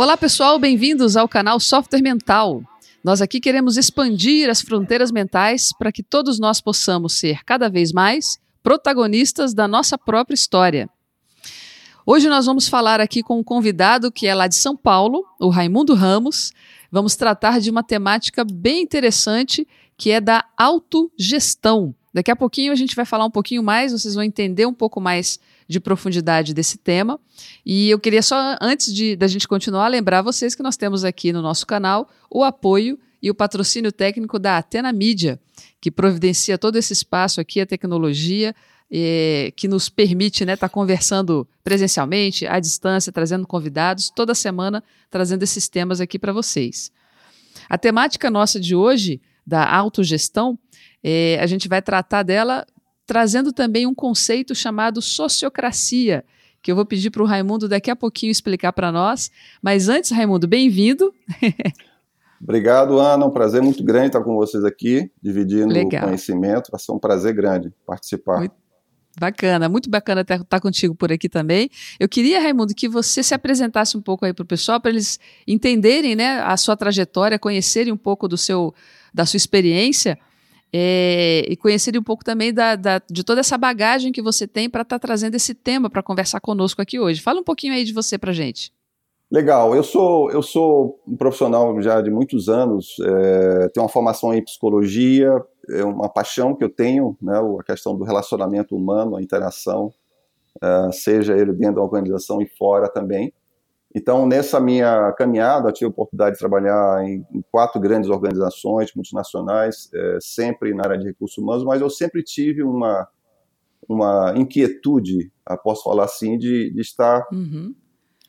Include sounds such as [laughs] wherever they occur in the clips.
Olá, pessoal, bem-vindos ao canal Software Mental. Nós aqui queremos expandir as fronteiras mentais para que todos nós possamos ser cada vez mais protagonistas da nossa própria história. Hoje nós vamos falar aqui com um convidado que é lá de São Paulo, o Raimundo Ramos. Vamos tratar de uma temática bem interessante que é da autogestão. Daqui a pouquinho a gente vai falar um pouquinho mais, vocês vão entender um pouco mais de profundidade desse tema. E eu queria só, antes de da gente continuar, lembrar vocês que nós temos aqui no nosso canal o apoio e o patrocínio técnico da Atena Mídia, que providencia todo esse espaço aqui, a tecnologia, eh, que nos permite estar né, tá conversando presencialmente, à distância, trazendo convidados, toda semana trazendo esses temas aqui para vocês. A temática nossa de hoje, da autogestão, eh, a gente vai tratar dela trazendo também um conceito chamado sociocracia, que eu vou pedir para o Raimundo daqui a pouquinho explicar para nós. Mas antes, Raimundo, bem-vindo. [laughs] Obrigado, Ana. Um prazer muito grande estar com vocês aqui, dividindo Legal. o conhecimento. Vai ser um prazer grande participar. Muito bacana, muito bacana estar, estar contigo por aqui também. Eu queria, Raimundo, que você se apresentasse um pouco aí para o pessoal, para eles entenderem né, a sua trajetória, conhecerem um pouco do seu, da sua experiência é, e conhecer um pouco também da, da, de toda essa bagagem que você tem para estar tá trazendo esse tema para conversar conosco aqui hoje. Fala um pouquinho aí de você para gente. Legal, eu sou, eu sou um profissional já de muitos anos, é, tenho uma formação em psicologia, é uma paixão que eu tenho, né, a questão do relacionamento humano, a interação, é, seja ele dentro da organização e fora também. Então, nessa minha caminhada, eu tive a oportunidade de trabalhar em, em quatro grandes organizações multinacionais, é, sempre na área de recursos humanos, mas eu sempre tive uma, uma inquietude, posso falar assim, de, de estar uhum.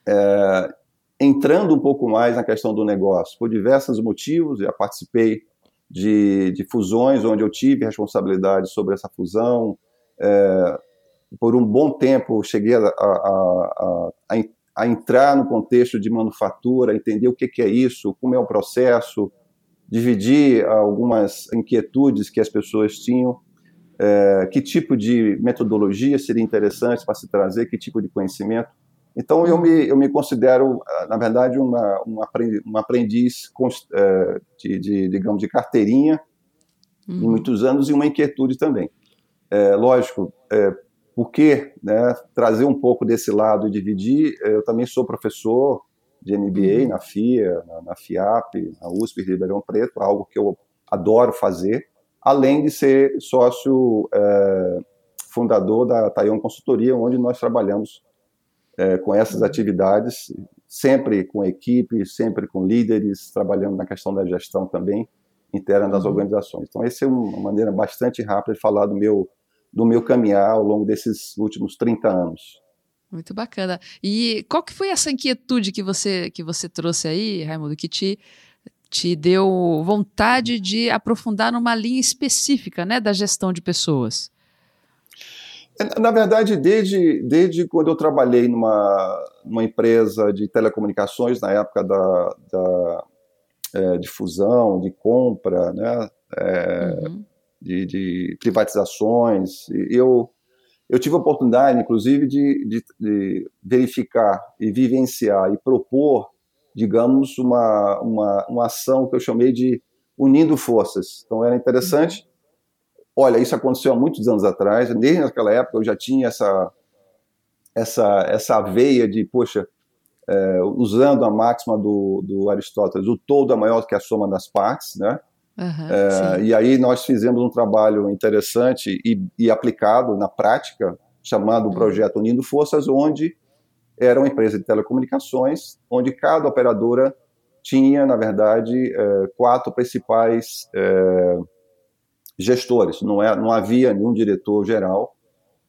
é, entrando um pouco mais na questão do negócio, por diversos motivos. Já participei de, de fusões onde eu tive responsabilidade sobre essa fusão. É, por um bom tempo, cheguei a, a, a, a a entrar no contexto de manufatura, entender o que, que é isso, como é o processo, dividir algumas inquietudes que as pessoas tinham, é, que tipo de metodologia seria interessante para se trazer, que tipo de conhecimento. Então, eu me, eu me considero, na verdade, uma, uma aprendiz, uma aprendiz é, de, de, digamos, de carteirinha uhum. em muitos anos e uma inquietude também. É, lógico, é, porque né, trazer um pouco desse lado e dividir. Eu também sou professor de MBA uhum. na FIA, na, na, FIAP, na USP Ribeirão Preto, algo que eu adoro fazer, além de ser sócio é, fundador da Taiwan Consultoria, onde nós trabalhamos é, com essas atividades, sempre com equipe, sempre com líderes, trabalhando na questão da gestão também interna das uhum. organizações. Então, essa é uma maneira bastante rápida de falar do meu do meu caminhar ao longo desses últimos 30 anos. Muito bacana. E qual que foi essa inquietude que você que você trouxe aí, Raimundo, que te te deu vontade de aprofundar numa linha específica, né, da gestão de pessoas? É, na verdade, desde, desde quando eu trabalhei numa, numa empresa de telecomunicações, na época da, da é, de fusão, de compra, né, é, uhum de, de privatizações. Eu, eu tive a oportunidade, inclusive, de, de, de, verificar e vivenciar e propor, digamos, uma, uma, uma ação que eu chamei de unindo forças. Então era interessante. Olha, isso aconteceu há muitos anos atrás. Desde naquela época eu já tinha essa essa essa veia de, poxa, é, usando a máxima do, do Aristóteles, o todo é maior do que a soma das partes, né? Uhum, é, e aí nós fizemos um trabalho interessante e, e aplicado na prática, chamado uhum. Projeto Unindo Forças, onde era uma empresa de telecomunicações, onde cada operadora tinha, na verdade, é, quatro principais é, gestores. Não, é, não havia nenhum diretor geral.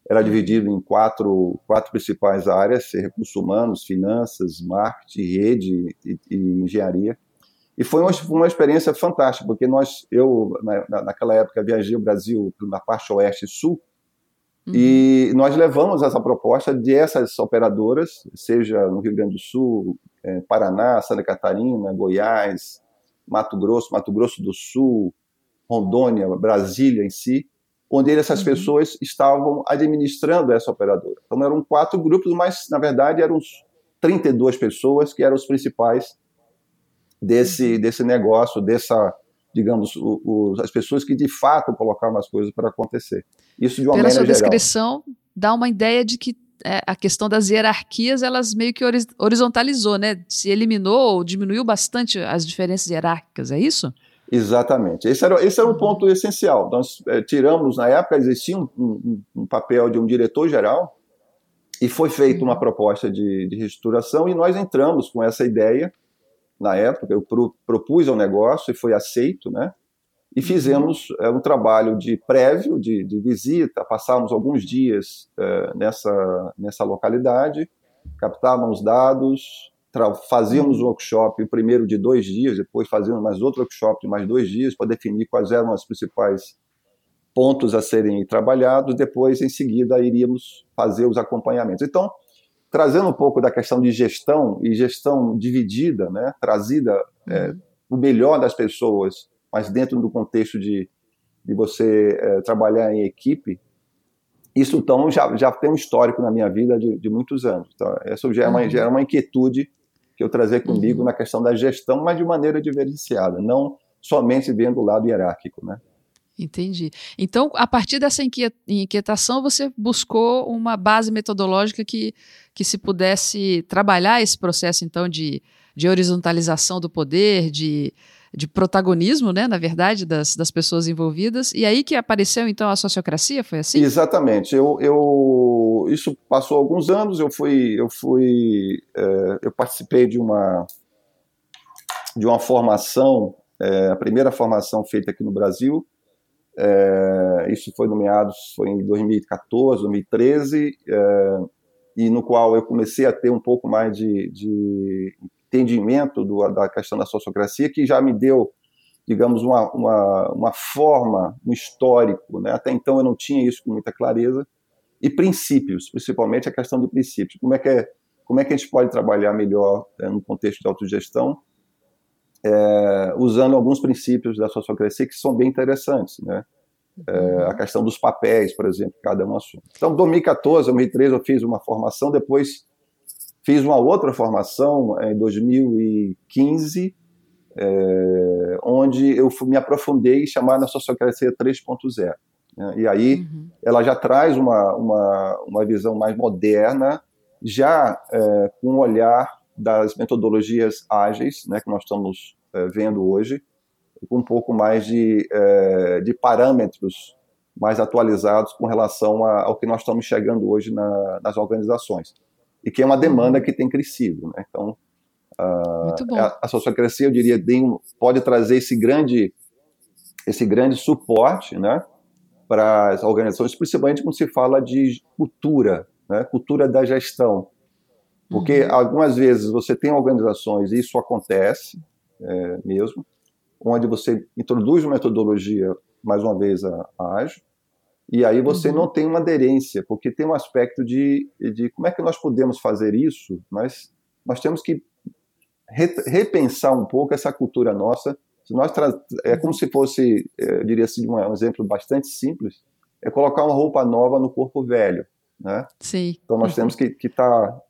Era uhum. dividido em quatro, quatro principais áreas: recursos humanos, finanças, marketing, rede e, e engenharia. E foi uma, uma experiência fantástica, porque nós, eu, na, naquela época, viajei o Brasil na parte oeste e sul, uhum. e nós levamos essa proposta de essas operadoras, seja no Rio Grande do Sul, é, Paraná, Santa Catarina, Goiás, Mato Grosso, Mato Grosso do Sul, Rondônia, Brasília em si, onde essas uhum. pessoas estavam administrando essa operadora. Então eram quatro grupos, mas na verdade eram 32 pessoas que eram os principais desse, desse negócio, dessa, digamos, o, o, as pessoas que de fato colocavam as coisas para acontecer. Isso de uma Pela maneira sua descrição, dá uma ideia de que é, a questão das hierarquias, elas meio que horizontalizou, né? Se eliminou ou diminuiu bastante as diferenças hierárquicas, é isso? Exatamente. Esse era, esse era um ponto essencial. Nós é, tiramos, na época existia um, um, um papel de um diretor-geral e foi feita uma proposta de, de reestruturação e nós entramos com essa ideia na época, eu pro, propus ao negócio e foi aceito, né? E uhum. fizemos é, um trabalho de prévio, de, de visita, passávamos alguns dias é, nessa, nessa localidade, captávamos dados, fazíamos um workshop, o primeiro de dois dias, depois fazíamos mais outro workshop de mais dois dias para definir quais eram os principais pontos a serem trabalhados, depois, em seguida, iríamos fazer os acompanhamentos. Então, trazendo um pouco da questão de gestão e gestão dividida, né, trazida é, uhum. o melhor das pessoas, mas dentro do contexto de, de você é, trabalhar em equipe, isso então já, já tem um histórico na minha vida de, de muitos anos. Então, essa já é, uma, já é uma inquietude que eu trazer comigo uhum. na questão da gestão, mas de maneira diferenciada, não somente vendo o lado hierárquico, né? Entendi. Então, a partir dessa inquietação, você buscou uma base metodológica que, que se pudesse trabalhar esse processo, então, de, de horizontalização do poder, de, de protagonismo, né, na verdade, das, das pessoas envolvidas. E aí que apareceu, então, a sociocracia, foi assim? Exatamente. Eu, eu, isso passou alguns anos, eu fui, eu fui, é, eu participei de uma, de uma formação, é, a primeira formação feita aqui no Brasil, é, isso foi nomeado foi em 2014, 2013, é, e no qual eu comecei a ter um pouco mais de, de entendimento do, da questão da sociocracia, que já me deu, digamos, uma, uma, uma forma, um histórico. Né? Até então eu não tinha isso com muita clareza. E princípios, principalmente a questão de princípios. Como é que, é, como é que a gente pode trabalhar melhor é, no contexto de autogestão é, usando alguns princípios da sociocracia que são bem interessantes, né? É, a questão dos papéis, por exemplo, cada um assume. Então, 2014, 2013 eu fiz uma formação, depois fiz uma outra formação em 2015, é, onde eu me aprofundei chamada sociocracia 3.0. Né? E aí uhum. ela já traz uma, uma, uma visão mais moderna, já é, com um olhar das metodologias ágeis, né, que nós estamos é, vendo hoje, com um pouco mais de, é, de parâmetros mais atualizados com relação a, ao que nós estamos chegando hoje na, nas organizações. E que é uma demanda que tem crescido. Né? Então, a, a, a sociocracia, eu diria, tem, pode trazer esse grande, esse grande suporte né, para as organizações, principalmente quando se fala de cultura, né, cultura da gestão. Porque uhum. algumas vezes você tem organizações, e isso acontece é, mesmo, onde você introduz uma metodologia, mais uma vez, a, a ágil, e aí você uhum. não tem uma aderência, porque tem um aspecto de, de como é que nós podemos fazer isso, mas nós temos que re, repensar um pouco essa cultura nossa. Se nós é como se fosse, é, eu diria assim, um exemplo bastante simples, é colocar uma roupa nova no corpo velho, né? Então nós temos que estar tá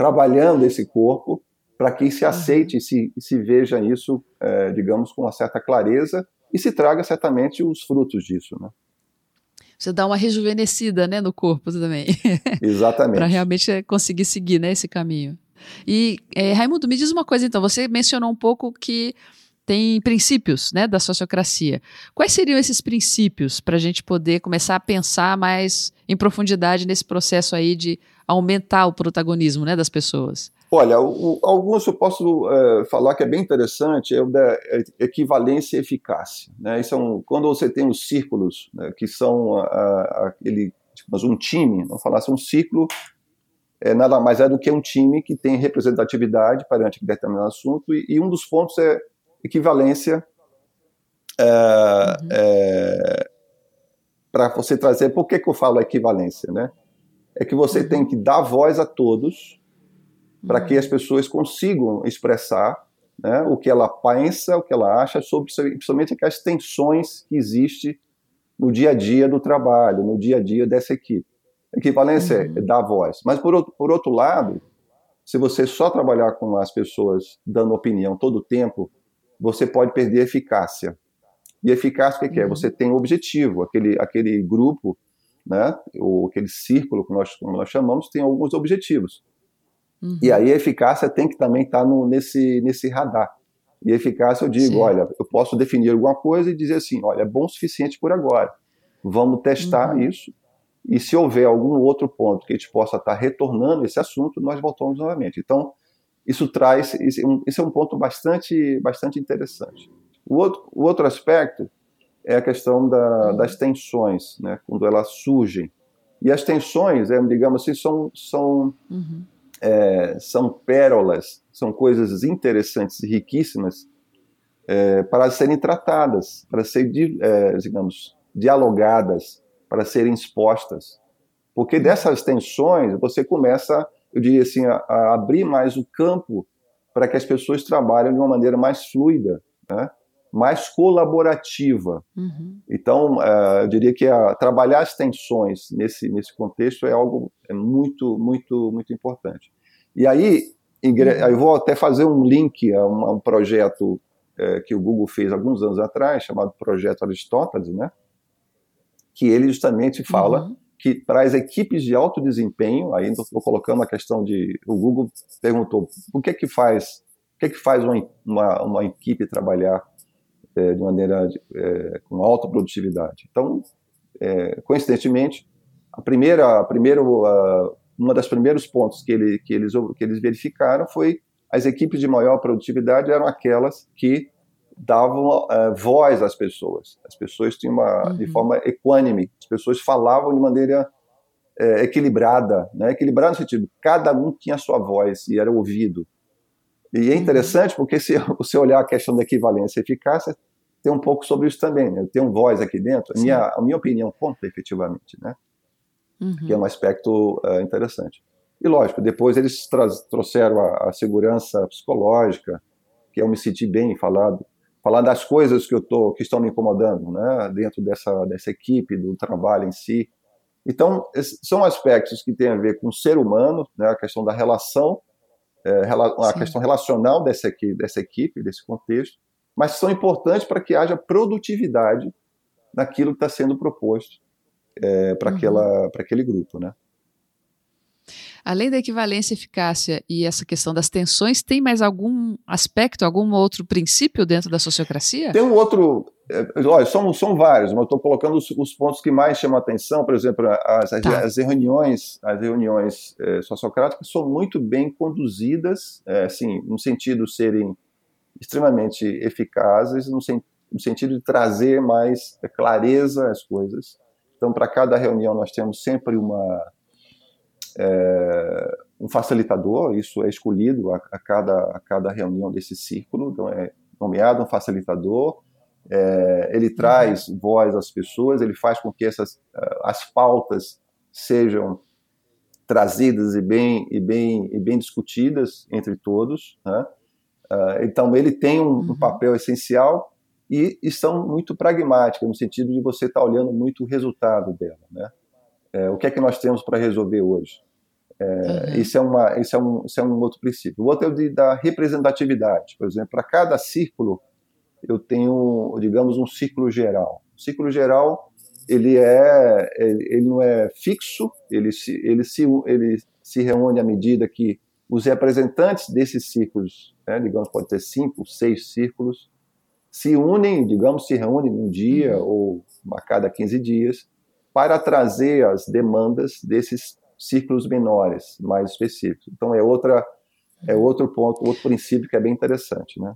trabalhando esse corpo para que se aceite e se, se veja isso, é, digamos, com uma certa clareza e se traga certamente os frutos disso, né? Você dá uma rejuvenescida, né, no corpo também. [laughs] Exatamente. para realmente conseguir seguir, né, esse caminho. E, é, Raimundo, me diz uma coisa então, você mencionou um pouco que tem princípios né, da sociocracia. Quais seriam esses princípios para a gente poder começar a pensar mais em profundidade nesse processo aí de aumentar o protagonismo né, das pessoas? Olha, o, alguns eu posso é, falar que é bem interessante, é o da equivalência e eficácia. Né? É um, quando você tem os círculos, né, que são a, a, aquele, tipo, um time, vamos falar assim, um círculo é nada mais é do que um time que tem representatividade perante determinado assunto, e, e um dos pontos é equivalência é, uhum. é, para você trazer. Por que, que eu falo equivalência? Né? É que você uhum. tem que dar voz a todos para uhum. que as pessoas consigam expressar né, o que ela pensa, o que ela acha sobre principalmente aquelas tensões que existem no dia a dia do trabalho, no dia a dia dessa equipe. Equivalência é uhum. é dar voz. Mas, por outro, por outro lado, se você só trabalhar com as pessoas dando opinião todo o tempo, você pode perder eficácia. E eficácia o que, que é? Uhum. Você tem um objetivo, aquele, aquele grupo, né, ou aquele círculo, que nós, como nós chamamos, tem alguns objetivos. Uhum. E aí a eficácia tem que também estar tá no, nesse, nesse radar. E eficácia eu digo, Sim. olha, eu posso definir alguma coisa e dizer assim, olha, é bom o suficiente por agora. Vamos testar uhum. isso. E se houver algum outro ponto que a gente possa estar retornando esse assunto, nós voltamos novamente. Então, isso traz, esse é um ponto bastante, bastante interessante. O outro, o outro aspecto é a questão da, uhum. das tensões, né, quando elas surgem. E as tensões, é, digamos assim, são, são, uhum. é, são pérolas são coisas interessantes e riquíssimas é, para serem tratadas, para serem, é, digamos, dialogadas, para serem expostas. Porque dessas tensões você começa, eu diria assim, a, a abrir mais o campo para que as pessoas trabalhem de uma maneira mais fluida, né? mais colaborativa. Uhum. Então, uh, eu diria que a, trabalhar as tensões nesse, nesse contexto é algo é muito, muito, muito importante. E aí, Igre... Uhum. Eu vou até fazer um link a um, a um projeto é, que o Google fez alguns anos atrás, chamado Projeto Aristóteles, né? que ele justamente fala uhum. Que traz equipes de alto desempenho, aí estou colocando a questão de... O Google perguntou, o que é que faz, o que é que faz uma, uma, uma equipe trabalhar é, de maneira é, com alta produtividade? Então, é, coincidentemente, a primeira, a primeira, uma das primeiros pontos que, ele, que, eles, que eles verificaram foi as equipes de maior produtividade eram aquelas que davam uh, voz às pessoas. As pessoas tinham uma uhum. de forma equânime, as pessoas falavam de maneira uh, equilibrada, né? Equilibrada no sentido, cada um tinha a sua voz e era ouvido. E é uhum. interessante porque se você olhar a questão da equivalência e eficácia, tem um pouco sobre isso também. Né? Eu tenho voz aqui dentro, a minha, a minha opinião conta efetivamente, né? uhum. que é um aspecto uh, interessante. E lógico, depois eles trouxeram a, a, segurança psicológica, que eu me senti bem falado, falar das coisas que eu tô, que estão me incomodando, né, dentro dessa dessa equipe, do trabalho em si. Então, são aspectos que têm a ver com o ser humano, né, a questão da relação, é, a Sim. questão relacional dessa equipe, dessa equipe, desse contexto, mas são importantes para que haja produtividade naquilo que está sendo proposto é, para uhum. aquele grupo, né? Além da equivalência e eficácia e essa questão das tensões, tem mais algum aspecto, algum outro princípio dentro da sociocracia? Tem um outro. É, olha, são, são vários, mas estou colocando os, os, pontos que mais chamam a atenção. Por exemplo, as, tá. as reuniões, as reuniões é, sociocráticas são muito bem conduzidas, é, assim, no sentido de serem extremamente eficazes, no, sen, no sentido de trazer mais clareza às coisas então, para cada reunião, nós temos sempre uma, é, um facilitador, isso é escolhido a, a, cada, a cada reunião desse círculo, então é nomeado um facilitador, é, ele traz voz às pessoas, ele faz com que essas, as pautas sejam trazidas e bem, e bem, e bem discutidas entre todos. Né? Uh, então, ele tem um, um, uhum. papel essencial e, e são muito pragmáticas, no sentido de você estar tá olhando muito o resultado dela. Né? É, o que é que nós temos para resolver hoje? É, uhum. isso, é uma, isso, é um, isso é um outro princípio. O outro é o de, da representatividade. Por exemplo, para cada círculo, eu tenho, digamos, um círculo geral. O círculo geral, ele, é, ele, não é fixo, ele se, ele, se, ele se reúne à medida que os representantes desses círculos, né, digamos, pode ter cinco, seis círculos, se unem, digamos, se reúnem um dia uhum. ou a cada 15 dias para trazer as demandas desses círculos menores, mais específicos. Então é outra é outro ponto, outro princípio que é bem interessante, né?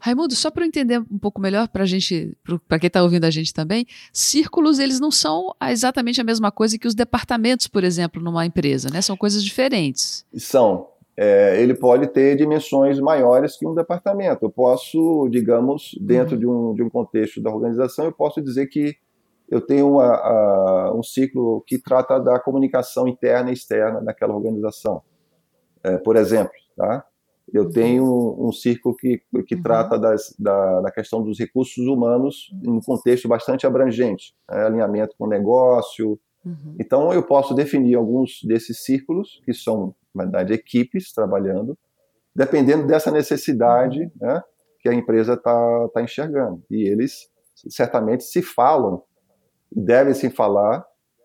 Raimundo, só para eu entender um pouco melhor para gente, para quem está ouvindo a gente também, círculos eles não são exatamente a mesma coisa que os departamentos, por exemplo, numa empresa, né? São coisas diferentes. São, é, ele pode ter dimensões maiores que um departamento. Eu posso, digamos, dentro uhum. de, um, de um contexto da organização, eu posso dizer que eu tenho uma, a, um ciclo que trata da comunicação interna e externa daquela organização. É, por exemplo, tá? eu uhum. tenho um, um círculo que, que uhum. trata das, da, da, questão dos recursos humanos em um contexto bastante abrangente, né? alinhamento com o negócio, Uhum. Então, eu posso definir alguns desses círculos, que são, na verdade, equipes trabalhando, dependendo dessa necessidade uhum. né, que a empresa está tá enxergando. E eles certamente se falam, e devem se falar,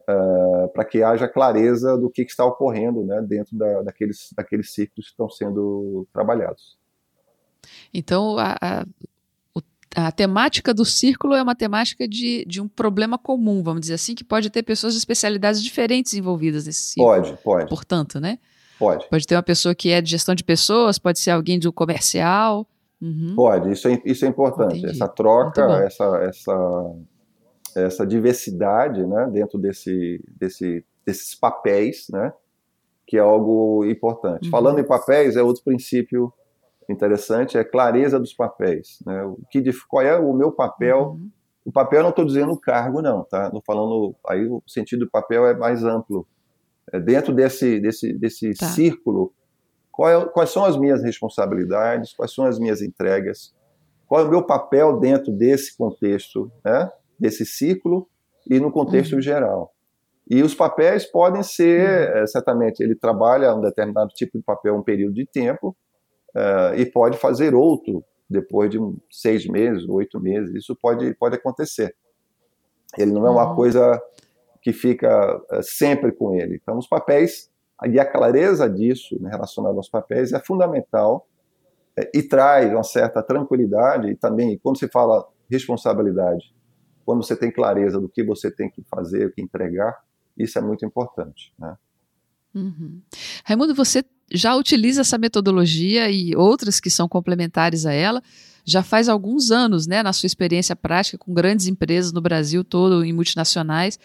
uh, para que haja clareza do que, que está ocorrendo né, dentro da, daqueles, daqueles ciclos que estão sendo trabalhados. Então, a, a, a, temática do círculo é uma temática de, de um problema comum, vamos dizer assim, que pode ter pessoas de especialidades diferentes envolvidas nesse círculo. Pode, pode. Portanto, né? Pode. Pode ter uma pessoa que é de gestão de pessoas, pode ser alguém do comercial. Uhum. Pode, isso é, isso é importante. Entendi. Essa troca, essa, essa, essa diversidade né, dentro desse, desse, desses papéis, né, que é algo importante. Uhum. Falando em papéis, é outro princípio interessante, é clareza dos papéis. Né? O que, qual é o meu papel? Uhum. O papel não estou dizendo o cargo, não, tá? Não falando aí o sentido do papel é mais amplo. É dentro desse desse desse tá. círculo, é, quais são as minhas responsabilidades? Quais são as minhas entregas? Qual é o meu papel dentro desse contexto, né? Desse círculo e no contexto uhum. geral? E os papéis podem ser, uhum. certamente, ele trabalha um determinado tipo de papel um período de tempo, uh, e pode fazer outro depois de seis meses, oito meses. Isso pode, pode acontecer. Ele não é uma uhum. coisa que fica uh, sempre com ele. Então, os papéis, e a clareza disso né, relacionado aos papéis é fundamental e traz uma certa tranquilidade. E também, quando se fala responsabilidade, quando você tem clareza do que você tem que fazer, o que entregar, isso é muito importante. Né? Uhum. Raimundo, você já utiliza essa metodologia e outras que são complementares a ela já faz alguns anos, né, na sua experiência prática com grandes empresas no Brasil todo, em multinacionais.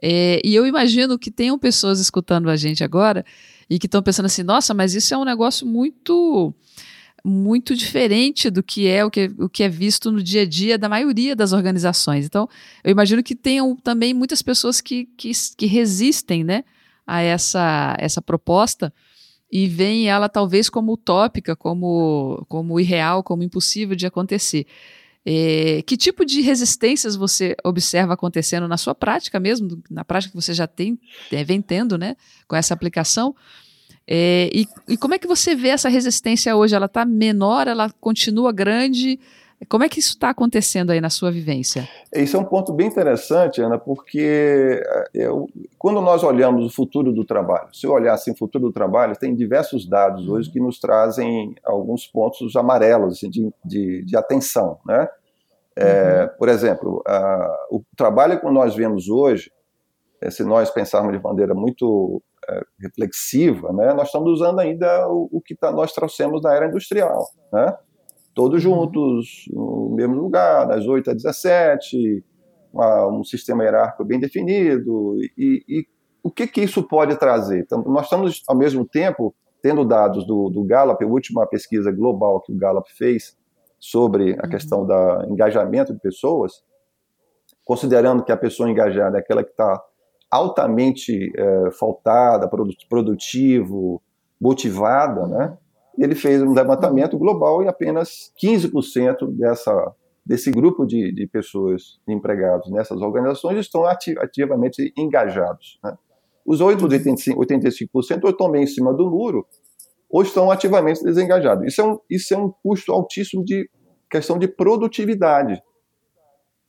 É, e eu imagino que tenham pessoas escutando a gente agora e que estão pensando assim: nossa, mas isso é um negócio muito muito diferente do que é o que, o que é visto no dia a dia da maioria das organizações. Então, eu imagino que tenham também muitas pessoas que, que, que resistem né, a essa, essa proposta e veem ela talvez como utópica, como, como irreal, como impossível de acontecer. É, que tipo de resistências você observa acontecendo na sua prática mesmo, na prática que você já tem, é, vem tendo, né, com essa aplicação? É, e, e, como é que você vê essa resistência hoje? Ela está menor, ela continua grande? Como é que isso está acontecendo aí na sua vivência? Isso é um ponto bem interessante, Ana, porque eh, eu, quando nós olhamos o futuro do trabalho, se eu olhar assim o futuro do trabalho, tem diversos dados hoje que nos trazem alguns pontos amarelos assim, de, de, de, atenção, né? É, uhum. Por exemplo, a, o trabalho que nós vemos hoje, é, se nós pensarmos de maneira muito é, reflexiva, né, nós estamos usando ainda o, o que tá, nós trouxemos da era industrial, né? todos uhum. juntos, no mesmo lugar, das 8 às 17, uma, um sistema hierárquico bem definido. E, e, o que, que isso pode trazer? Então, nós estamos, ao mesmo tempo, tendo dados do, do Gallup, a última pesquisa global que o Gallup fez sobre a uhum. questão do engajamento de pessoas, considerando que a pessoa engajada é aquela que está altamente é, faltada, produtivo, motivada, né? ele fez um levantamento global e apenas 15% dessa, desse grupo de, de pessoas empregados nessas organizações estão ativamente engajados. Né? Os outros 85%, 85% ou estão bem em cima do muro ou estão ativamente desengajados. Isso é um, isso é um custo altíssimo de questão de produtividade.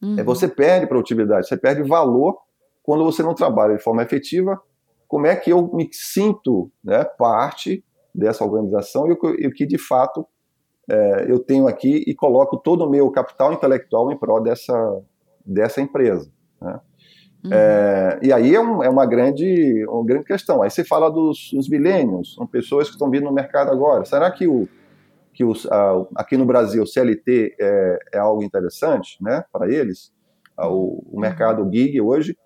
Uhum. É, você perde produtividade, você perde valor quando você não trabalha de forma efetiva. Como é que eu me sinto né, parte dessa organização e o que de fato é, eu tenho aqui e coloco todo o meu capital intelectual em prol dessa, dessa empresa. Né? Uhum. É, e aí é, um, é, uma, grande, uma grande questão. Aí você fala dos, dos milênios, são pessoas que estão vindo no mercado agora. Será que, o, que os, a, aqui no Brasil o CLT é, é algo interessante né, para eles? O, o mercado gig hoje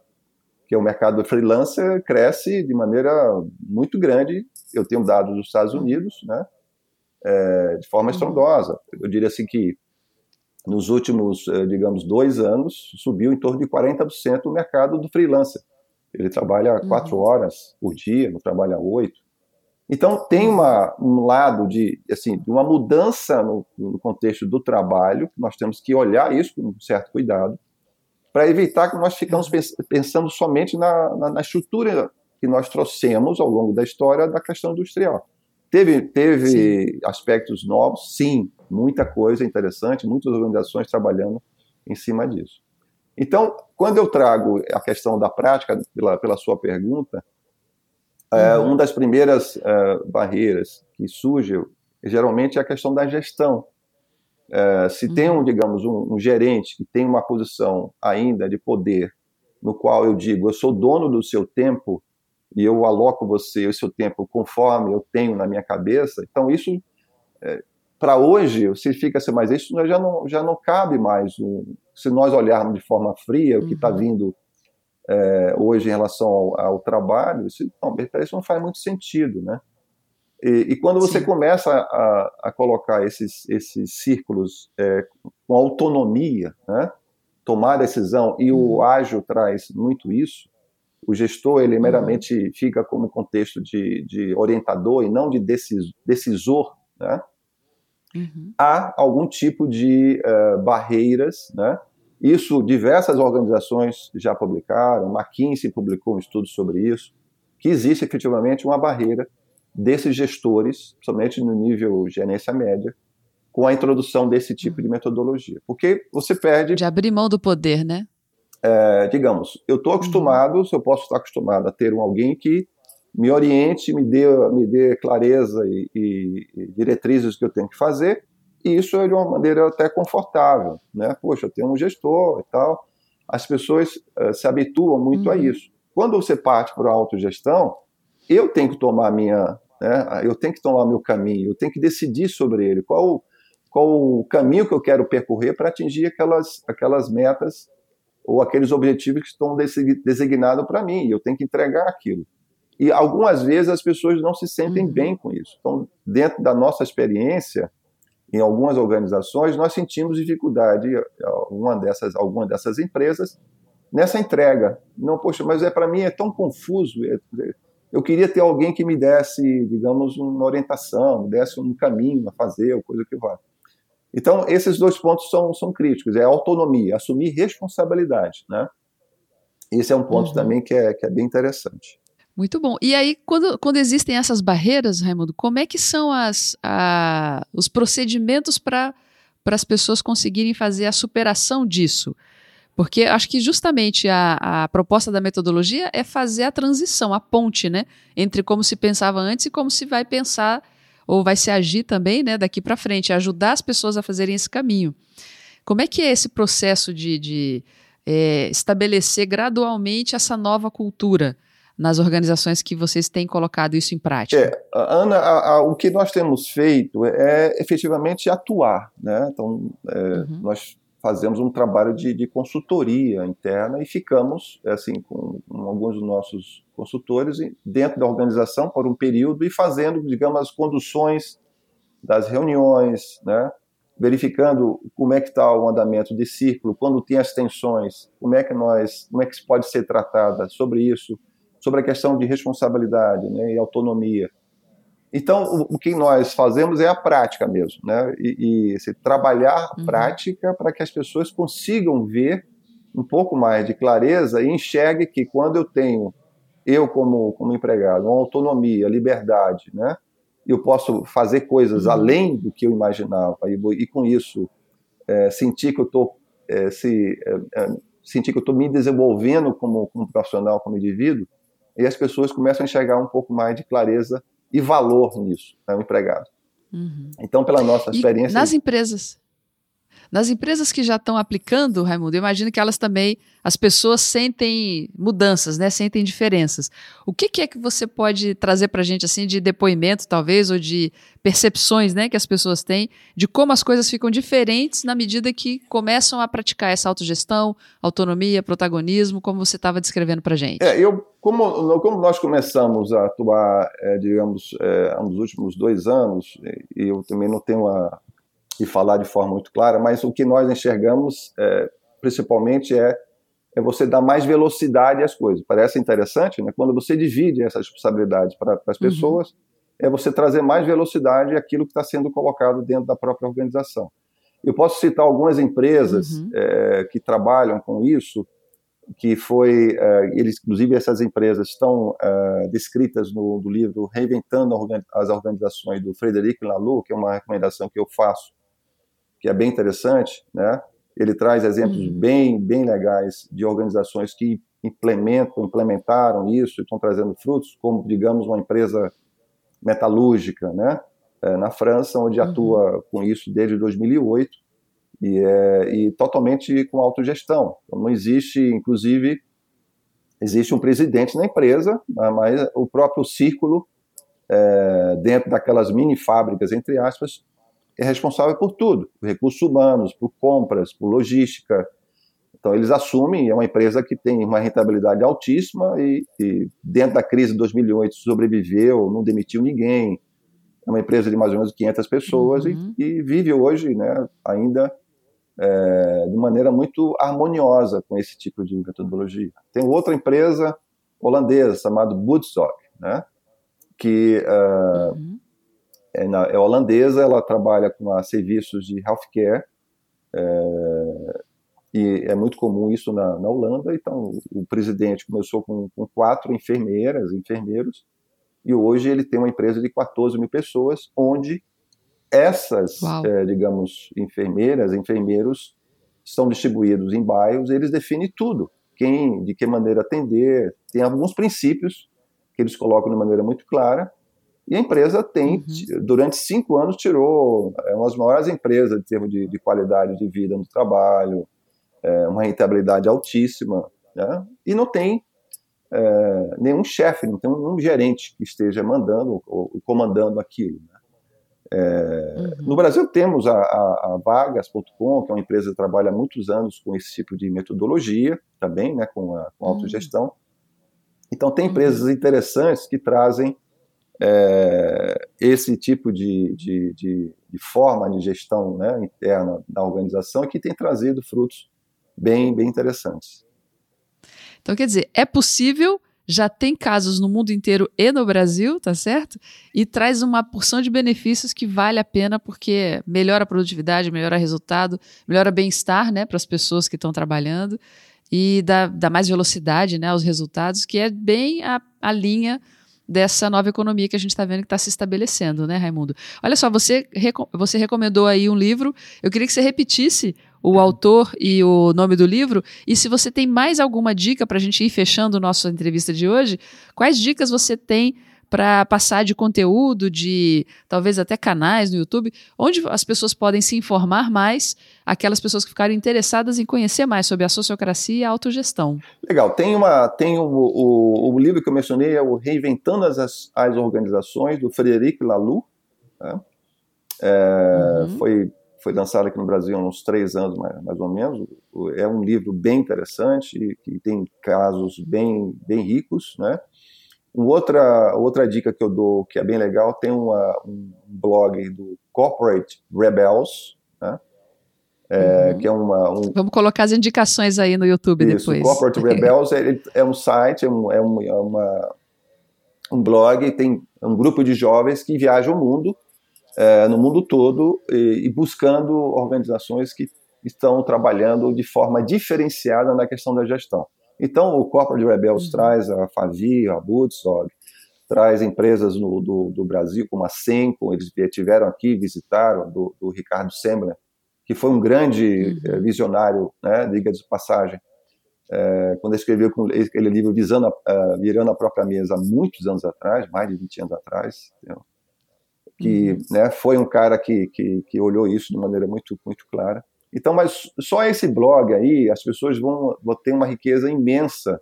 que é o mercado freelancer, cresce de maneira muito grande. Eu tenho dados dos Estados Unidos, né, é, de forma estrondosa. Eu diria assim que nos últimos, eh, digamos, dois anos, subiu em torno de 40% o mercado do freelancer. Ele trabalha uhum. quatro horas por dia, não trabalha oito. Então tem uma, um lado de, assim, de uma mudança no, no contexto do trabalho, nós temos que olhar isso com um certo cuidado, para evitar que nós ficamos pensando somente na, na, na, estrutura que nós trouxemos ao longo da história da questão industrial. Teve, teve aspectos novos, sim, muita coisa interessante, muitas organizações trabalhando em cima disso. Então, quando eu trago a questão da prática, pela, pela sua pergunta, é, uhum. uma das primeiras é, barreiras que surge geralmente é a questão da gestão. É, se uhum. tem, um, digamos, um, um, gerente que tem uma posição ainda de poder, no qual eu digo, eu sou dono do seu tempo e eu aloco você o seu tempo conforme eu tenho na minha cabeça, então isso, é, para hoje, você fica assim, mas isso já não, já não cabe mais. Um, se nós olharmos de forma fria o que está uhum. vindo é, hoje em relação ao, ao trabalho, isso não, isso não faz muito sentido, né? E, e quando você Sim. começa a, a, colocar esses, esses círculos é, com autonomia, né? tomar decisão, e o uhum. ágil traz muito isso, o gestor ele uhum. meramente fica como contexto de, de orientador e não de decisor, né? Uhum. há algum tipo de uh, barreiras, né? Isso diversas organizações já publicaram, McKinsey publicou um estudo sobre isso, que existe efetivamente uma barreira desses gestores, somente no nível gerência média, com a introdução desse tipo de metodologia. Porque você perde. De abrir mão do poder, né? É, digamos, eu estou acostumado, uhum. se eu posso estar acostumado a ter um alguém que me oriente, me dê, me dê clareza e, e, e diretrizes que eu tenho que fazer, e isso é de uma maneira até confortável, né? Poxa, eu tenho um gestor e tal. As pessoas uh, se habituam muito uhum. a isso. Quando você parte para a autogestão, eu tenho que tomar a minha, né, eu tenho que tomar meu caminho, eu tenho que decidir sobre ele, qual, qual o caminho que eu quero percorrer para atingir aquelas, aquelas metas ou aqueles objetivos que estão designados para mim, eu tenho que entregar aquilo. E algumas vezes as pessoas não se sentem uhum. bem com isso. Então, dentro da nossa experiência, em algumas organizações, nós sentimos dificuldade, alguma dessas, alguma dessas empresas, nessa entrega. Não, poxa, mas é para mim é tão confuso. É, é, eu queria ter alguém que me desse, digamos, uma orientação, me desse um caminho a fazer, ou coisa que vá. Então, esses dois pontos são, são críticos. É a autonomia, assumir responsabilidade, né? Esse é um ponto uhum. também que é, que é bem interessante. Muito bom. E aí, quando, quando existem essas barreiras, Raimundo, como é que são as, a, os procedimentos para as pessoas conseguirem fazer a superação disso? Porque acho que justamente a, a proposta da metodologia é fazer a transição, a ponte, né? Entre como se pensava antes e como se vai pensar ou vai se agir também, né, daqui para frente, ajudar as pessoas a fazerem esse caminho. Como é que é esse processo de, de é, estabelecer gradualmente essa nova cultura nas organizações que vocês têm colocado isso em prática? É, Ana, a, a, o que nós temos feito é efetivamente atuar, né? Então, é, uhum. nós fazemos um trabalho de, de, consultoria interna e ficamos, é assim, com, com, alguns dos nossos consultores dentro da organização por um período e fazendo, digamos, as conduções das reuniões, né? verificando como é que está o andamento de círculo, quando tem as tensões, como é que nós, como é que pode ser tratada sobre isso, sobre a questão de responsabilidade né, e autonomia. Então, o, que nós fazemos é a prática mesmo, né? E, e trabalhar a uhum. prática para que as pessoas consigam ver um pouco mais de clareza e enxergue que quando eu tenho, eu como, como empregado, uma autonomia, liberdade, né? Eu posso fazer coisas uhum. além do que eu imaginava e, e com isso é, sentir que eu estou é, se é, é, sentir que eu estou me desenvolvendo como, como profissional, como indivíduo, e as pessoas começam a enxergar um pouco mais de clareza e valor nisso, né, o empregado. Uhum. Então, pela nossa experiência. E nas empresas, nas empresas que já estão aplicando, Raimundo, eu imagino que elas também, as pessoas sentem mudanças, né? Sentem diferenças. O que, que é que você pode trazer para a gente, assim, de depoimento, talvez, ou de percepções, né, que as pessoas têm, de como as coisas ficam diferentes na medida que começam a praticar essa autogestão, autonomia, protagonismo, como você estava descrevendo para a gente? É, eu, como, como nós começamos a atuar, é, digamos, é, nos últimos dois anos, e eu também não tenho a e falar de forma muito clara, mas o que nós enxergamos é, principalmente é, é você dar mais velocidade às coisas. Parece interessante, né? Quando você divide essas responsabilidades para as uhum. pessoas, uhum. é você trazer mais velocidade àquilo que está sendo colocado dentro da própria organização. Eu posso citar algumas empresas uhum. é, que trabalham com isso, que foi, é, eles, inclusive essas empresas estão é, descritas no, no, livro Reinventando as Organizações do Frederic Laloux, que é uma recomendação que eu faço, que é bem interessante, né? Ele traz exemplos uhum. bem, bem legais de organizações que implementam, implementaram isso e estão trazendo frutos, como, digamos, uma empresa metalúrgica, né? É, na França, onde uhum. atua com isso desde 2008 e, é, e totalmente com autogestão. Então, não existe, inclusive, existe um presidente na empresa, né, mas o próprio círculo, é, dentro daquelas mini fábricas, entre aspas, é responsável por tudo, por recursos humanos, por compras, por logística. Então, eles assumem, é uma empresa que tem uma rentabilidade altíssima e, e dentro da crise de 2008 sobreviveu, não demitiu ninguém, é uma empresa de mais ou menos 500 pessoas uhum. e, e, vive hoje né, ainda é, de maneira muito harmoniosa com esse tipo de metodologia. Tem outra empresa holandesa chamada Bootstock, né, que uh, uhum. É, é, holandesa, ela trabalha com a serviços de healthcare é, e é muito comum isso na, na Holanda. Então, o presidente começou com, com quatro enfermeiras, enfermeiros, e hoje ele tem uma empresa de 14 mil pessoas, onde essas, é, digamos, enfermeiras, enfermeiros, estão distribuídos em bairros, eles definem tudo, quem, de que maneira atender, tem alguns princípios que eles colocam de maneira muito clara, e a empresa tem, uhum. durante cinco anos, tirou é uma das maiores empresas em termos de, de qualidade de vida no trabalho, é, uma rentabilidade altíssima, né? e não tem é, nenhum chefe, não tem nenhum gerente que esteja mandando ou comandando aquilo. Né? É, uhum. No Brasil temos a, a, a Vagas.com, que é uma empresa que trabalha há muitos anos com esse tipo de metodologia, também, né, com a com autogestão. Uhum. Então tem empresas uhum. interessantes que trazem é, esse tipo de, de, de, de, forma de gestão né, interna da organização que tem trazido frutos bem, bem interessantes. Então, quer dizer, é possível, já tem casos no mundo inteiro e no Brasil, tá certo? E traz uma porção de benefícios que vale a pena porque melhora a produtividade, melhora o resultado, melhora bem-estar né, para as pessoas que estão trabalhando e dá, dá mais velocidade né, aos resultados, que é bem a, a linha dessa nova economia que a gente está vendo que está se estabelecendo, né, Raimundo? Olha só, você, você recomendou aí um livro, eu queria que você repetisse o autor e o nome do livro. E se você tem mais alguma dica para a gente ir fechando nossa entrevista de hoje, quais dicas você tem para passar de conteúdo, de talvez até canais no YouTube, onde as pessoas podem se informar mais, aquelas pessoas que ficarem interessadas em conhecer mais sobre a sociocracia e a autogestão. Legal, tem, uma, tem o, o, o livro que eu mencionei, é o Reinventando as, as Organizações, do Frederic Laloux, né? é, uhum. foi foi lançado aqui no Brasil há uns três anos, mais, mais ou menos. É um livro bem interessante, que tem casos bem, bem ricos, né? Outra, outra dica que eu dou, que é bem legal, tem uma, um blog do Corporate Rebels, né? É, uhum. que é uma, um... Vamos colocar as indicações aí no YouTube Isso, depois. Corporate [laughs] Rebels é, é um site, é, um, é, um, é uma, um blog, tem um grupo de jovens que viajam o mundo é, no mundo todo e, e, buscando organizações que estão trabalhando de forma diferenciada na questão da gestão. Então, o Corporate Rebels uhum. traz a Favi, a Butzog, traz empresas no, do, do, Brasil, como a Senco, eles tiveram aqui, visitaram, do, do Ricardo Sembler, que foi um grande uhum. Eh, visionário, né, diga de passagem, é, quando escreveu aquele livro Visando a, Virando a Própria Mesa há muitos anos atrás, mais de 20 anos atrás, entendeu? que uhum. né, foi um cara que, que, que, olhou isso de maneira muito, muito clara. Então, mas só esse blog aí, as pessoas vão, vão ter uma riqueza imensa.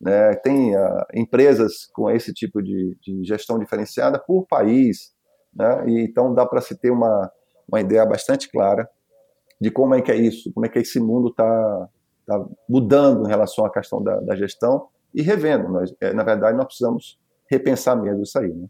Né? Tem uh, empresas com esse tipo de, de, gestão diferenciada por país, né? e então dá para se ter uma, uma ideia bastante clara de como é que é isso, como é que esse mundo está tá mudando em relação à questão da, da gestão e revendo. Nós, é, na verdade, nós precisamos repensar mesmo isso aí. Né?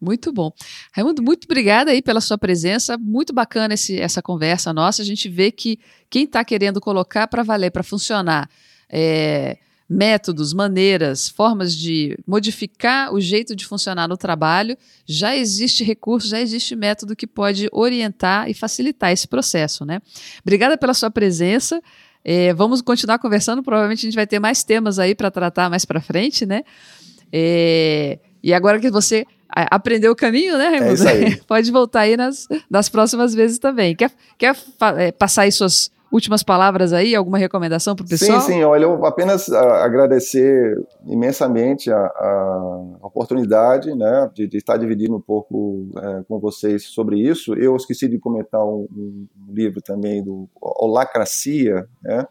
Muito bom. Raimundo, muito obrigada aí pela sua presença. Muito bacana esse, essa conversa nossa. A gente vê que quem está querendo colocar para valer, para funcionar, é, métodos, maneiras, formas de modificar o jeito de funcionar no trabalho, já existe recurso, já existe método que pode orientar e facilitar esse processo, né? Obrigada pela sua presença. É, vamos continuar conversando. Provavelmente a gente vai ter mais temas aí para tratar mais para frente, né? É, e agora que você aprendeu o caminho, né, Raimundo? É isso aí. [laughs] Pode voltar aí nas, nas próximas vezes também. Quer, quer é, passar aí suas últimas palavras aí, alguma recomendação para o pessoal? Sim, sim. Olha, eu apenas uh, agradecer imensamente a, a oportunidade né, de, de, estar dividindo um pouco uh, com vocês sobre isso. Eu esqueci de comentar um, um livro também do Holacracia, né?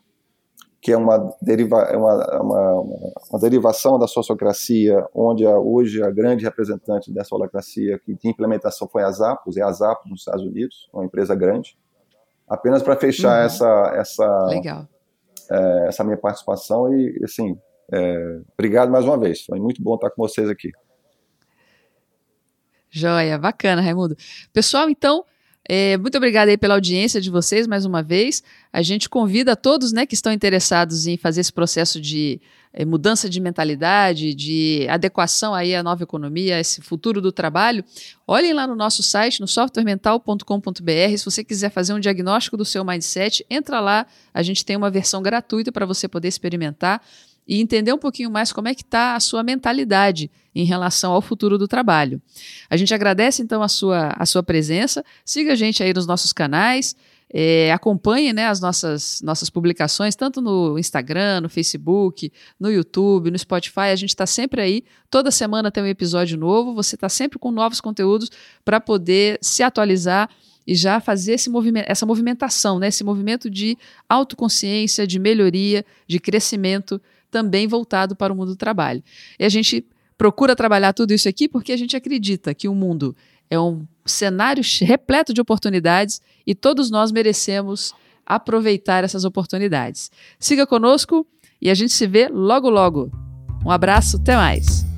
Que é uma, deriva, é uma, uma, uma, derivação da sociocracia, onde a, hoje a grande representante dessa holacracia que de implementação foi a Zappos, é a Zappos nos Estados Unidos, uma empresa grande. Apenas para fechar uhum. essa, essa, é, essa minha participação e, assim, é, obrigado mais uma vez, foi muito bom estar com vocês aqui. Joia, bacana, Raimundo. Pessoal, então, é, muito obrigada aí pela audiência de vocês mais uma vez. A gente convida a todos né, que estão interessados em fazer esse processo de é, mudança de mentalidade, de adequação aí à nova economia, esse futuro do trabalho. Olhem lá no nosso site, no softwaremental.com.br. Se você quiser fazer um diagnóstico do seu mindset, entra lá. A gente tem uma versão gratuita para você poder experimentar e entender um pouquinho mais como é que está a sua mentalidade em relação ao futuro do trabalho. A gente agradece então a sua, a sua presença, siga a gente aí nos nossos canais, é, acompanhe né, as nossas, nossas publicações, tanto no Instagram, no Facebook, no YouTube, no Spotify. A gente está sempre aí, toda semana tem um episódio novo, você está sempre com novos conteúdos para poder se atualizar e já fazer esse movimento, essa movimentação, né, esse movimento de autoconsciência, de melhoria, de crescimento também voltado para o mundo do trabalho. E a gente procura trabalhar tudo isso aqui porque a gente acredita que o mundo é um cenário repleto de oportunidades e todos nós merecemos aproveitar essas oportunidades. Siga conosco e a gente se vê logo logo. Um abraço, até mais.